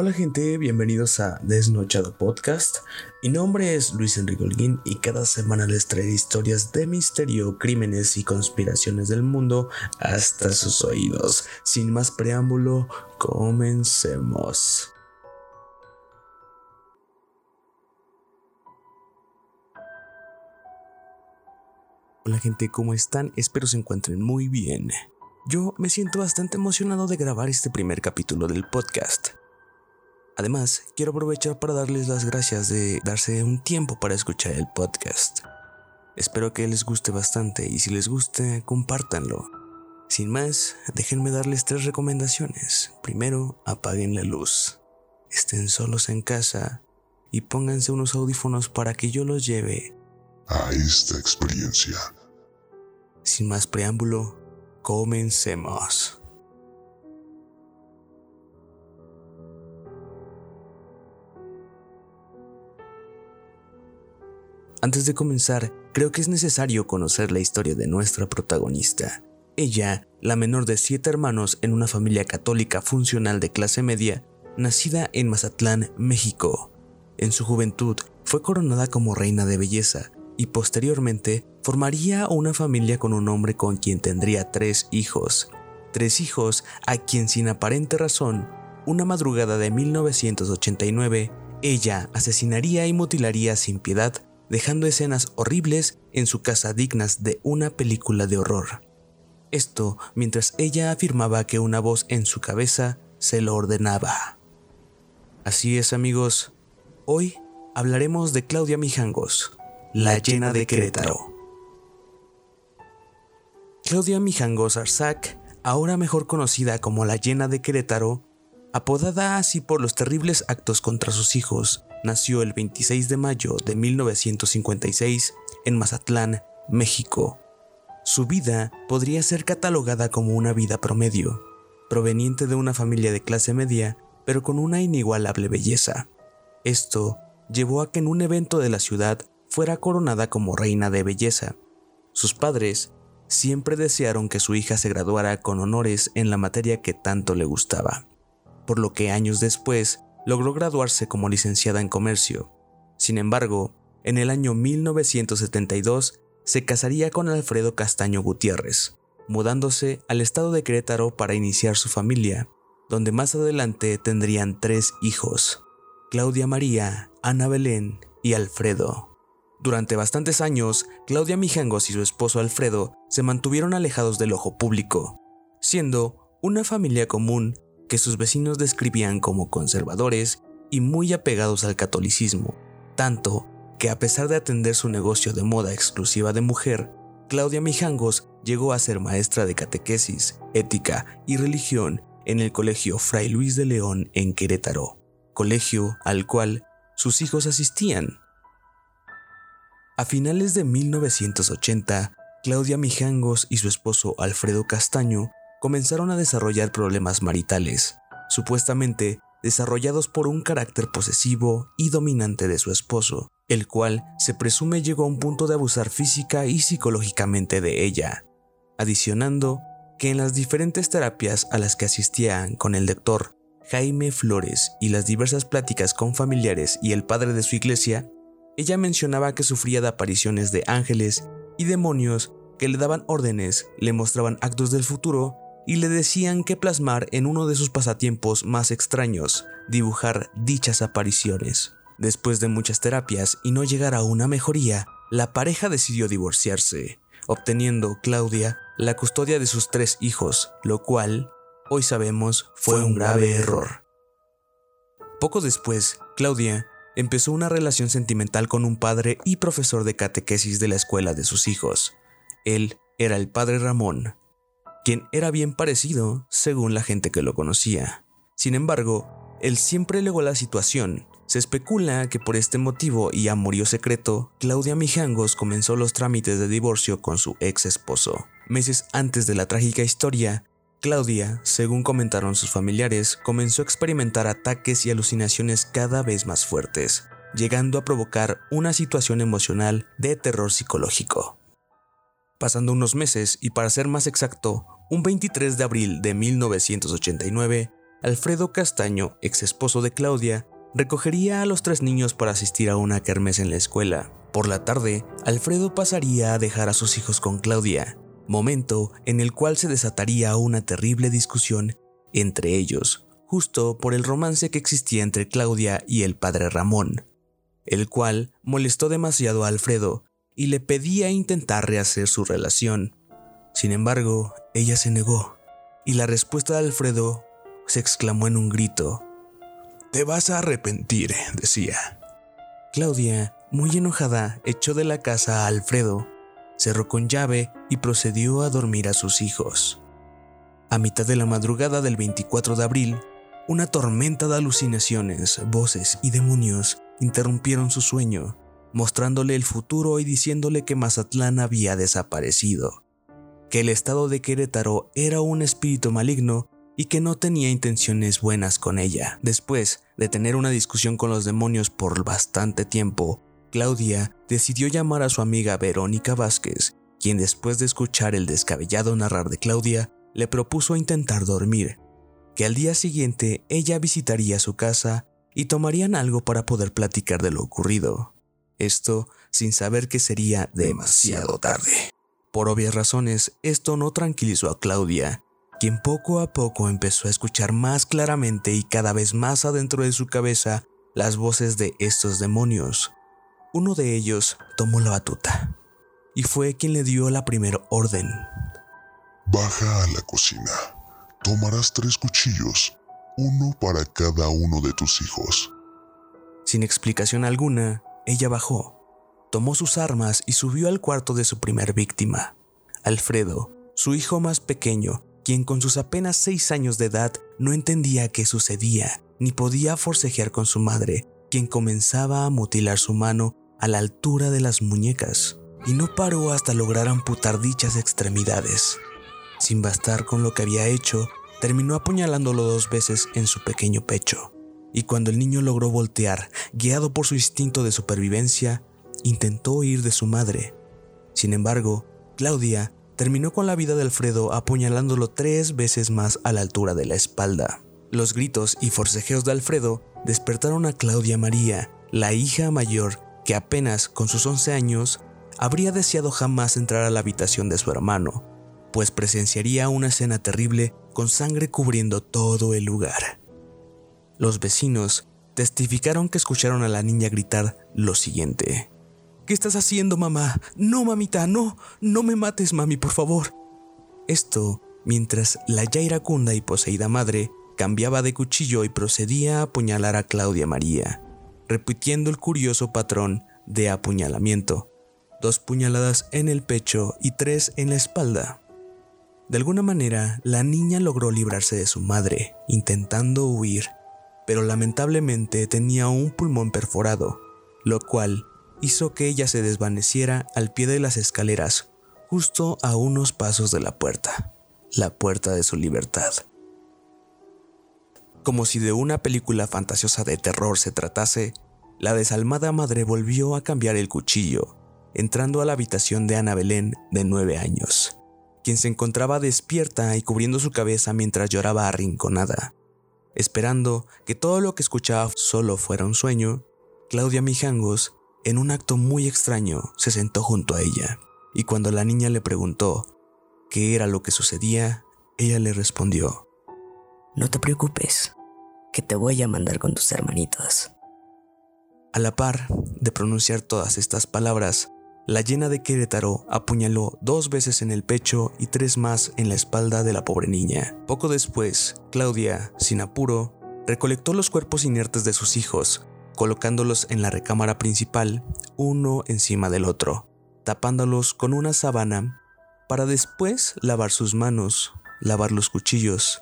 Hola gente, bienvenidos a Desnochado Podcast. Mi nombre es Luis Enrique Holguín y cada semana les traeré historias de misterio, crímenes y conspiraciones del mundo hasta sus oídos. Sin más preámbulo, comencemos. Hola gente, ¿cómo están? Espero se encuentren muy bien. Yo me siento bastante emocionado de grabar este primer capítulo del podcast. Además, quiero aprovechar para darles las gracias de darse un tiempo para escuchar el podcast. Espero que les guste bastante y si les guste, compártanlo. Sin más, déjenme darles tres recomendaciones. Primero, apaguen la luz. Estén solos en casa y pónganse unos audífonos para que yo los lleve a esta experiencia. Sin más preámbulo, comencemos. Antes de comenzar, creo que es necesario conocer la historia de nuestra protagonista. Ella, la menor de siete hermanos en una familia católica funcional de clase media, nacida en Mazatlán, México. En su juventud fue coronada como reina de belleza y posteriormente formaría una familia con un hombre con quien tendría tres hijos. Tres hijos a quien sin aparente razón, una madrugada de 1989, ella asesinaría y mutilaría sin piedad dejando escenas horribles en su casa dignas de una película de horror. Esto mientras ella afirmaba que una voz en su cabeza se lo ordenaba. Así es amigos, hoy hablaremos de Claudia Mijangos, la llena de Querétaro. Claudia Mijangos Arzac, ahora mejor conocida como la llena de Querétaro, apodada así por los terribles actos contra sus hijos nació el 26 de mayo de 1956 en Mazatlán, México. Su vida podría ser catalogada como una vida promedio, proveniente de una familia de clase media, pero con una inigualable belleza. Esto llevó a que en un evento de la ciudad fuera coronada como reina de belleza. Sus padres siempre desearon que su hija se graduara con honores en la materia que tanto le gustaba, por lo que años después logró graduarse como licenciada en comercio. Sin embargo, en el año 1972 se casaría con Alfredo Castaño Gutiérrez, mudándose al estado de Querétaro para iniciar su familia, donde más adelante tendrían tres hijos, Claudia María, Ana Belén y Alfredo. Durante bastantes años, Claudia Mijangos y su esposo Alfredo se mantuvieron alejados del ojo público, siendo una familia común que sus vecinos describían como conservadores y muy apegados al catolicismo, tanto que a pesar de atender su negocio de moda exclusiva de mujer, Claudia Mijangos llegó a ser maestra de catequesis, ética y religión en el Colegio Fray Luis de León en Querétaro, colegio al cual sus hijos asistían. A finales de 1980, Claudia Mijangos y su esposo Alfredo Castaño comenzaron a desarrollar problemas maritales, supuestamente desarrollados por un carácter posesivo y dominante de su esposo, el cual se presume llegó a un punto de abusar física y psicológicamente de ella, adicionando que en las diferentes terapias a las que asistían con el doctor Jaime Flores y las diversas pláticas con familiares y el padre de su iglesia, ella mencionaba que sufría de apariciones de ángeles y demonios que le daban órdenes, le mostraban actos del futuro y le decían que plasmar en uno de sus pasatiempos más extraños, dibujar dichas apariciones. Después de muchas terapias y no llegar a una mejoría, la pareja decidió divorciarse, obteniendo Claudia la custodia de sus tres hijos, lo cual, hoy sabemos, fue un grave error. Poco después, Claudia empezó una relación sentimental con un padre y profesor de catequesis de la escuela de sus hijos. Él era el padre Ramón, quien era bien parecido según la gente que lo conocía. Sin embargo, él siempre legó la situación. Se especula que por este motivo y amorío secreto, Claudia Mijangos comenzó los trámites de divorcio con su ex esposo. Meses antes de la trágica historia, Claudia, según comentaron sus familiares, comenzó a experimentar ataques y alucinaciones cada vez más fuertes, llegando a provocar una situación emocional de terror psicológico. Pasando unos meses, y para ser más exacto, un 23 de abril de 1989, Alfredo Castaño, ex esposo de Claudia, recogería a los tres niños para asistir a una kermés en la escuela. Por la tarde, Alfredo pasaría a dejar a sus hijos con Claudia, momento en el cual se desataría una terrible discusión entre ellos, justo por el romance que existía entre Claudia y el padre Ramón, el cual molestó demasiado a Alfredo y le pedía intentar rehacer su relación. Sin embargo, ella se negó, y la respuesta de Alfredo se exclamó en un grito. Te vas a arrepentir, decía. Claudia, muy enojada, echó de la casa a Alfredo, cerró con llave y procedió a dormir a sus hijos. A mitad de la madrugada del 24 de abril, una tormenta de alucinaciones, voces y demonios interrumpieron su sueño, mostrándole el futuro y diciéndole que Mazatlán había desaparecido, que el estado de Querétaro era un espíritu maligno y que no tenía intenciones buenas con ella. Después de tener una discusión con los demonios por bastante tiempo, Claudia decidió llamar a su amiga Verónica Vázquez, quien después de escuchar el descabellado narrar de Claudia, le propuso intentar dormir, que al día siguiente ella visitaría su casa y tomarían algo para poder platicar de lo ocurrido. Esto sin saber que sería demasiado tarde. Por obvias razones, esto no tranquilizó a Claudia, quien poco a poco empezó a escuchar más claramente y cada vez más adentro de su cabeza las voces de estos demonios. Uno de ellos tomó la batuta y fue quien le dio la primera orden. Baja a la cocina. Tomarás tres cuchillos, uno para cada uno de tus hijos. Sin explicación alguna, ella bajó, tomó sus armas y subió al cuarto de su primer víctima, Alfredo, su hijo más pequeño, quien con sus apenas seis años de edad no entendía qué sucedía, ni podía forcejear con su madre, quien comenzaba a mutilar su mano a la altura de las muñecas, y no paró hasta lograr amputar dichas extremidades. Sin bastar con lo que había hecho, terminó apuñalándolo dos veces en su pequeño pecho, y cuando el niño logró voltear, guiado por su instinto de supervivencia, intentó huir de su madre. Sin embargo, Claudia terminó con la vida de Alfredo apuñalándolo tres veces más a la altura de la espalda. Los gritos y forcejeos de Alfredo despertaron a Claudia María, la hija mayor que apenas con sus 11 años habría deseado jamás entrar a la habitación de su hermano, pues presenciaría una escena terrible con sangre cubriendo todo el lugar. Los vecinos testificaron que escucharon a la niña gritar lo siguiente. ¿Qué estás haciendo, mamá? No, mamita, no, no me mates, mami, por favor. Esto mientras la ya iracunda y poseída madre cambiaba de cuchillo y procedía a apuñalar a Claudia María, repitiendo el curioso patrón de apuñalamiento, dos puñaladas en el pecho y tres en la espalda. De alguna manera, la niña logró librarse de su madre, intentando huir, pero lamentablemente tenía un pulmón perforado, lo cual hizo que ella se desvaneciera al pie de las escaleras, justo a unos pasos de la puerta, la puerta de su libertad. Como si de una película fantasiosa de terror se tratase, la desalmada madre volvió a cambiar el cuchillo, entrando a la habitación de Ana Belén, de nueve años quien se encontraba despierta y cubriendo su cabeza mientras lloraba arrinconada. Esperando que todo lo que escuchaba solo fuera un sueño, Claudia Mijangos, en un acto muy extraño, se sentó junto a ella, y cuando la niña le preguntó qué era lo que sucedía, ella le respondió, No te preocupes, que te voy a mandar con tus hermanitos. A la par de pronunciar todas estas palabras, la llena de Querétaro apuñaló dos veces en el pecho y tres más en la espalda de la pobre niña. Poco después, Claudia, sin apuro, recolectó los cuerpos inertes de sus hijos, colocándolos en la recámara principal, uno encima del otro, tapándolos con una sábana, para después lavar sus manos, lavar los cuchillos,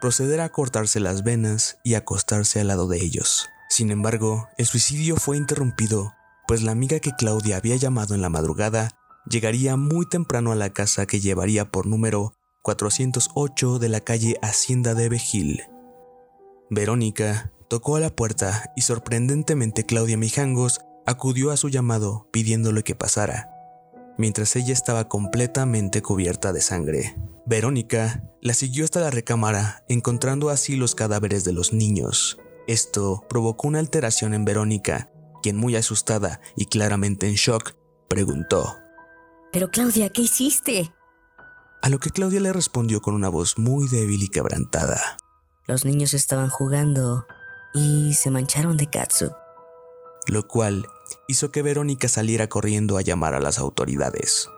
proceder a cortarse las venas y acostarse al lado de ellos. Sin embargo, el suicidio fue interrumpido pues la amiga que Claudia había llamado en la madrugada llegaría muy temprano a la casa que llevaría por número 408 de la calle Hacienda de Bejil. Verónica tocó a la puerta y sorprendentemente Claudia Mijangos acudió a su llamado pidiéndole que pasara. mientras ella estaba completamente cubierta de sangre. Verónica la siguió hasta la recámara, encontrando así los cadáveres de los niños. Esto provocó una alteración en Verónica, quien muy asustada y claramente en shock, preguntó. Pero Claudia, ¿qué hiciste? A lo que Claudia le respondió con una voz muy débil y quebrantada. Los niños estaban jugando y se mancharon de katsu. Lo cual hizo que Verónica saliera corriendo a llamar a las autoridades.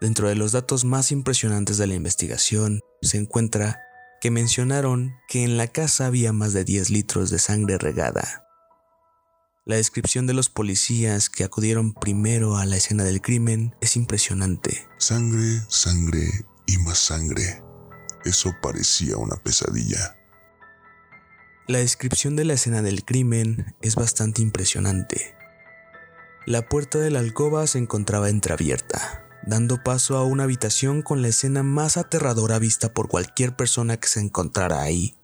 Dentro de los datos más impresionantes de la investigación se encuentra que mencionaron que en la casa había más de 10 litros de sangre regada. La descripción de los policías que acudieron primero a la escena del crimen es impresionante. Sangre, sangre y más sangre. Eso parecía una pesadilla. La descripción de la escena del crimen es bastante impresionante. La puerta de la alcoba se encontraba entreabierta, dando paso a una habitación con la escena más aterradora vista por cualquier persona que se encontrara ahí.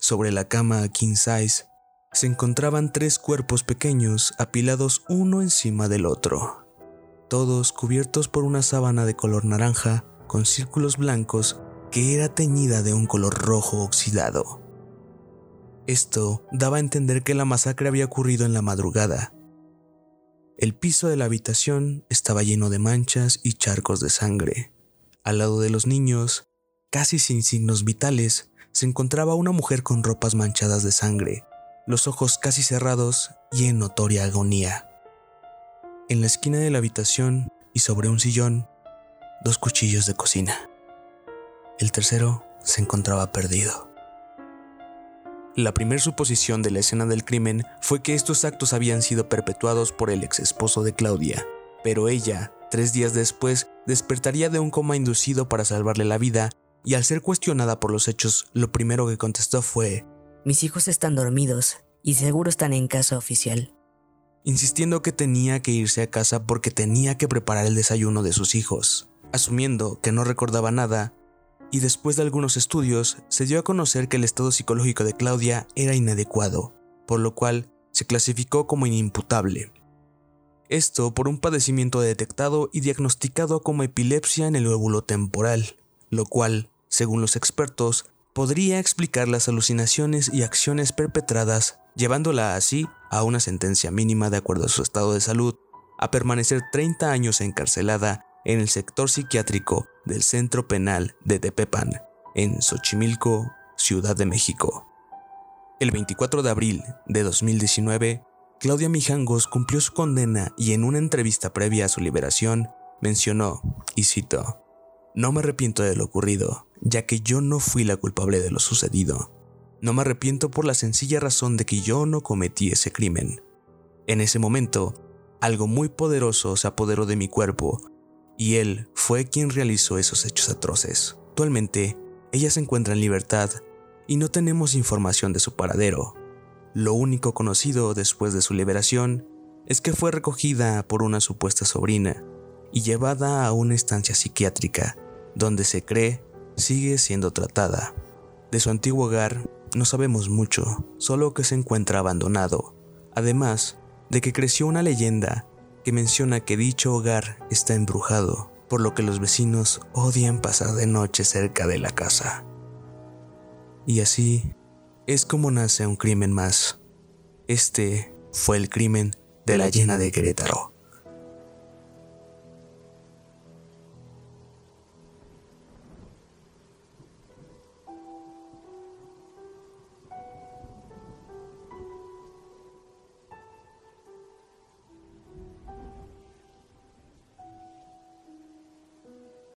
Sobre la cama king size se encontraban tres cuerpos pequeños apilados uno encima del otro, todos cubiertos por una sábana de color naranja con círculos blancos que era teñida de un color rojo oxidado. Esto daba a entender que la masacre había ocurrido en la madrugada. El piso de la habitación estaba lleno de manchas y charcos de sangre. Al lado de los niños, casi sin signos vitales, se encontraba una mujer con ropas manchadas de sangre, los ojos casi cerrados y en notoria agonía. En la esquina de la habitación y sobre un sillón, dos cuchillos de cocina. El tercero se encontraba perdido. La primera suposición de la escena del crimen fue que estos actos habían sido perpetuados por el ex esposo de Claudia, pero ella, tres días después, despertaría de un coma inducido para salvarle la vida y al ser cuestionada por los hechos, lo primero que contestó fue, Mis hijos están dormidos y seguro están en casa oficial. Insistiendo que tenía que irse a casa porque tenía que preparar el desayuno de sus hijos. Asumiendo que no recordaba nada, y después de algunos estudios se dio a conocer que el estado psicológico de Claudia era inadecuado, por lo cual se clasificó como inimputable. Esto por un padecimiento detectado y diagnosticado como epilepsia en el óvulo temporal, lo cual, según los expertos, podría explicar las alucinaciones y acciones perpetradas, llevándola así a una sentencia mínima de acuerdo a su estado de salud, a permanecer 30 años encarcelada en el sector psiquiátrico del Centro Penal de Tepepan, en Xochimilco, Ciudad de México. El 24 de abril de 2019, Claudia Mijangos cumplió su condena y en una entrevista previa a su liberación mencionó, y cito, No me arrepiento de lo ocurrido, ya que yo no fui la culpable de lo sucedido. No me arrepiento por la sencilla razón de que yo no cometí ese crimen. En ese momento, algo muy poderoso se apoderó de mi cuerpo y él fue quien realizó esos hechos atroces. Actualmente, ella se encuentra en libertad y no tenemos información de su paradero. Lo único conocido después de su liberación es que fue recogida por una supuesta sobrina y llevada a una estancia psiquiátrica, donde se cree sigue siendo tratada. De su antiguo hogar no sabemos mucho, solo que se encuentra abandonado, además de que creció una leyenda que menciona que dicho hogar está embrujado, por lo que los vecinos odian pasar de noche cerca de la casa. Y así es como nace un crimen más. Este fue el crimen de la llena de Querétaro.